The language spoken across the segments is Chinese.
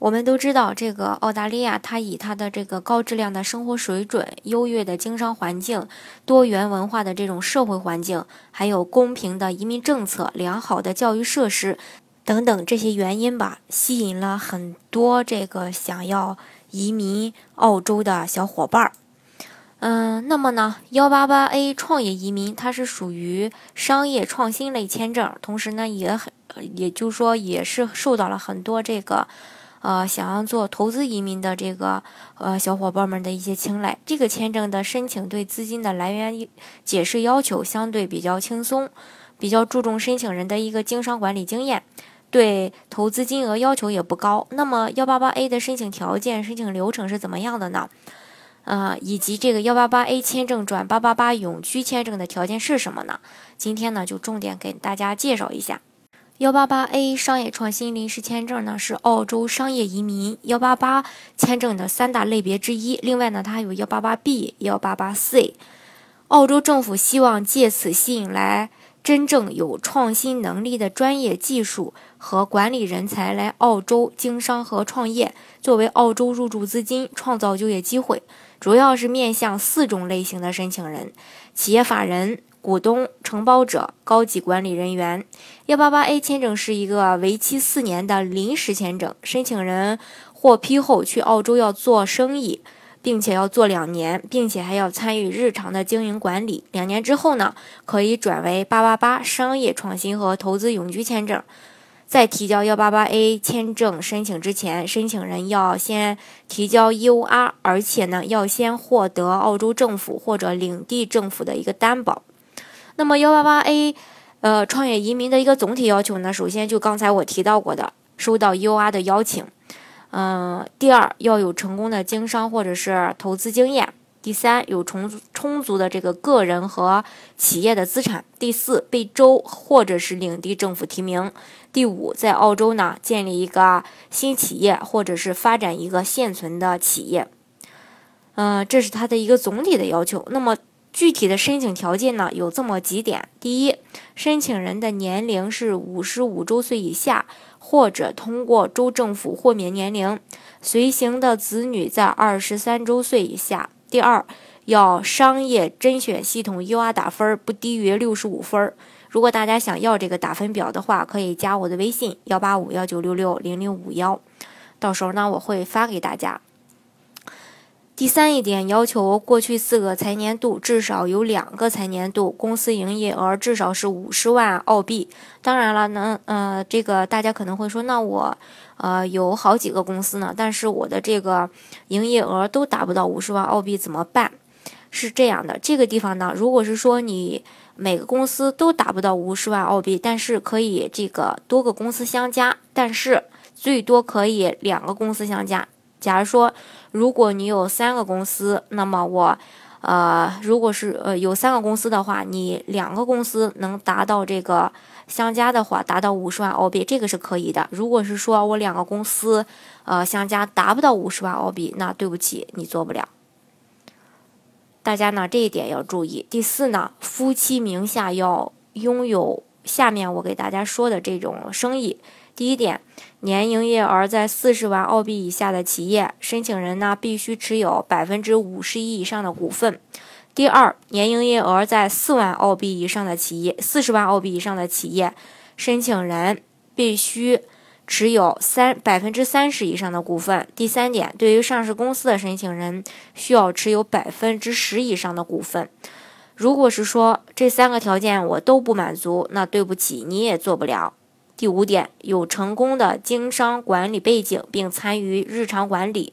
我们都知道，这个澳大利亚，它以它的这个高质量的生活水准、优越的经商环境、多元文化的这种社会环境，还有公平的移民政策、良好的教育设施等等这些原因吧，吸引了很多这个想要移民澳洲的小伙伴儿。嗯，那么呢，幺八八 A 创业移民它是属于商业创新类签证，同时呢，也很，也就是说，也是受到了很多这个。呃，想要做投资移民的这个呃小伙伴们的一些青睐，这个签证的申请对资金的来源解释要求相对比较轻松，比较注重申请人的一个经商管理经验，对投资金额要求也不高。那么幺八八 A 的申请条件、申请流程是怎么样的呢？呃，以及这个幺八八 A 签证转八八八永居签证的条件是什么呢？今天呢，就重点给大家介绍一下。幺八八 A 商业创新临时签证呢，是澳洲商业移民幺八八签证的三大类别之一。另外呢，它还有幺八八 B、幺八八 C。澳洲政府希望借此吸引来真正有创新能力的专业技术和管理人才来澳洲经商和创业，作为澳洲入驻资金，创造就业机会。主要是面向四种类型的申请人：企业法人。股东、承包者、高级管理人员。幺八八 A 签证是一个为期四年的临时签证，申请人获批后去澳洲要做生意，并且要做两年，并且还要参与日常的经营管理。两年之后呢，可以转为八八八商业创新和投资永居签证。在提交幺八八 A 签证申请之前，申请人要先提交 EOR，而且呢，要先获得澳洲政府或者领地政府的一个担保。那么幺八八 A，呃，创业移民的一个总体要求呢，首先就刚才我提到过的，收到 EOR 的邀请，嗯，第二要有成功的经商或者是投资经验，第三有充充足的这个个人和企业的资产，第四被州或者是领地政府提名，第五在澳洲呢建立一个新企业或者是发展一个现存的企业，嗯，这是它的一个总体的要求。那么。具体的申请条件呢，有这么几点：第一，申请人的年龄是五十五周岁以下，或者通过州政府豁免年龄；随行的子女在二十三周岁以下。第二，要商业甄选系统 UR 打分不低于六十五分。如果大家想要这个打分表的话，可以加我的微信幺八五幺九六六零零五幺，到时候呢我会发给大家。第三一点要求，过去四个财年度至少有两个财年度公司营业额至少是五十万澳币。当然了，能呃，这个大家可能会说，那我呃有好几个公司呢，但是我的这个营业额都达不到五十万澳币怎么办？是这样的，这个地方呢，如果是说你每个公司都达不到五十万澳币，但是可以这个多个公司相加，但是最多可以两个公司相加。假如说，如果你有三个公司，那么我，呃，如果是呃有三个公司的话，你两个公司能达到这个相加的话，达到五十万澳币，这个是可以的。如果是说我两个公司，呃相加达不到五十万澳币，那对不起，你做不了。大家呢这一点要注意。第四呢，夫妻名下要拥有下面我给大家说的这种生意。第一点，年营业额在四十万澳币以下的企业，申请人呢必须持有百分之五十一以上的股份。第二，年营业额在四万澳币以上的企业，四十万澳币以上的企业，申请人必须持有三百分之三十以上的股份。第三点，对于上市公司的申请人，需要持有百分之十以上的股份。如果是说这三个条件我都不满足，那对不起，你也做不了。第五点，有成功的经商管理背景并参与日常管理。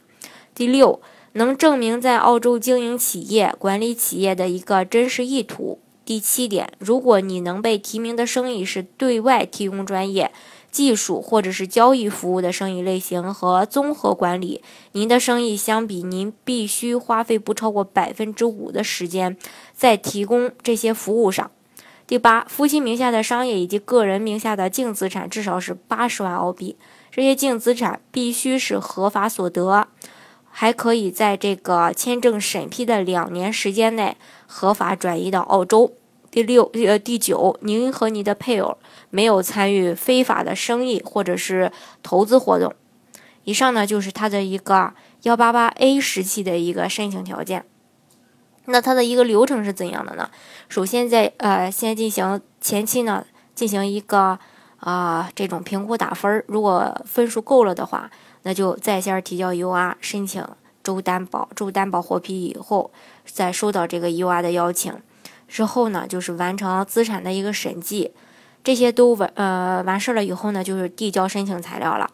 第六，能证明在澳洲经营企业、管理企业的一个真实意图。第七点，如果你能被提名的生意是对外提供专业，技术或者是交易服务的生意类型和综合管理。您的生意相比，您必须花费不超过百分之五的时间在提供这些服务上。第八，夫妻名下的商业以及个人名下的净资产至少是八十万澳币，这些净资产必须是合法所得，还可以在这个签证审批的两年时间内合法转移到澳洲。第六，呃，第九，您和你的配偶没有参与非法的生意或者是投资活动。以上呢就是他的一个幺八八 A 时期的一个申请条件。那它的一个流程是怎样的呢？首先在呃先进行前期呢进行一个啊这种评估打分儿，如果分数够了的话，那就在线提交 UR 申请州担保，州担保获批以后，再收到这个 UR 的邀请，之后呢就是完成资产的一个审计，这些都完呃完事了以后呢，就是递交申请材料了。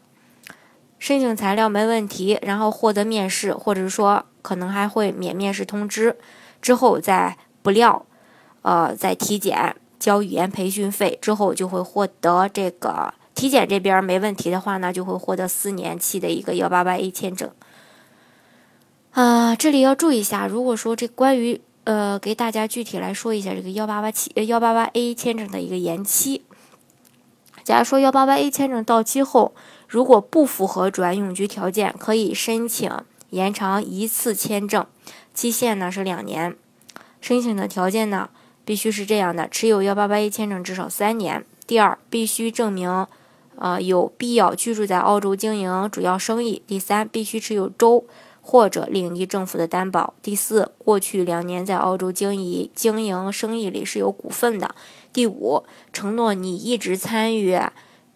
申请材料没问题，然后获得面试，或者说可能还会免面试通知。之后再不料，呃，再体检交语言培训费之后，就会获得这个体检这边没问题的话呢，就会获得四年期的一个幺八八 A 签证。啊，这里要注意一下，如果说这关于呃，给大家具体来说一下这个幺八八七幺八八 A 签证的一个延期。假如说幺八八 A 签证到期后，如果不符合转永居条件，可以申请延长一次签证。期限呢是两年，申请的条件呢必须是这样的：持有幺八八 A 签证至少三年。第二，必须证明，呃，有必要居住在澳洲经营主要生意。第三，必须持有州或者另一政府的担保。第四，过去两年在澳洲经营经营生意里是有股份的。第五，承诺你一直参与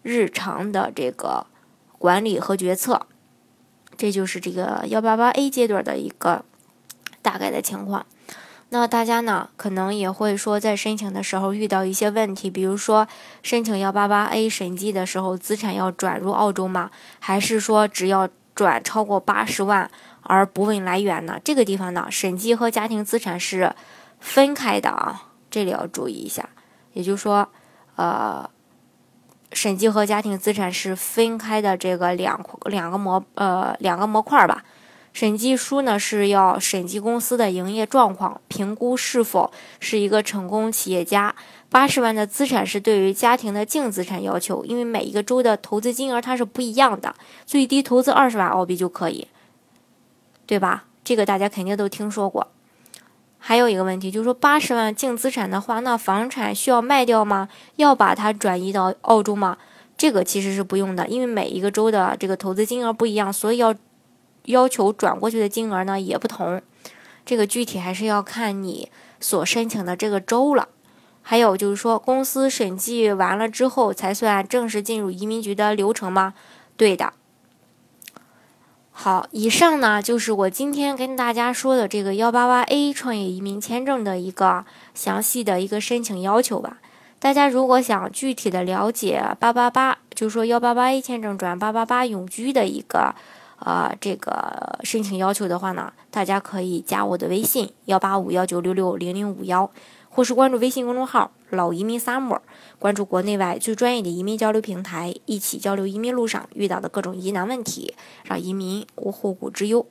日常的这个管理和决策。这就是这个幺八八 A 阶段的一个。大概的情况，那大家呢可能也会说，在申请的时候遇到一些问题，比如说申请幺八八 A 审计的时候，资产要转入澳洲吗？还是说只要转超过八十万而不问来源呢？这个地方呢，审计和家庭资产是分开的啊，这里要注意一下。也就是说，呃，审计和家庭资产是分开的，这个两两个模呃两个模块吧。审计书呢是要审计公司的营业状况，评估是否是一个成功企业家。八十万的资产是对于家庭的净资产要求，因为每一个州的投资金额它是不一样的，最低投资二十万澳币就可以，对吧？这个大家肯定都听说过。还有一个问题就是说，八十万净资产的话，那房产需要卖掉吗？要把它转移到澳洲吗？这个其实是不用的，因为每一个州的这个投资金额不一样，所以要。要求转过去的金额呢也不同，这个具体还是要看你所申请的这个州了。还有就是说，公司审计完了之后才算正式进入移民局的流程吗？对的。好，以上呢就是我今天跟大家说的这个幺八八 A 创业移民签证的一个详细的一个申请要求吧。大家如果想具体的了解八八八，就是说幺八八 A 签证转八八八永居的一个。呃，这个申请要求的话呢，大家可以加我的微信幺八五幺九六六零零五幺，或是关注微信公众号“老移民 summer”，关注国内外最专业的移民交流平台，一起交流移民路上遇到的各种疑难问题，让移民无后顾之忧。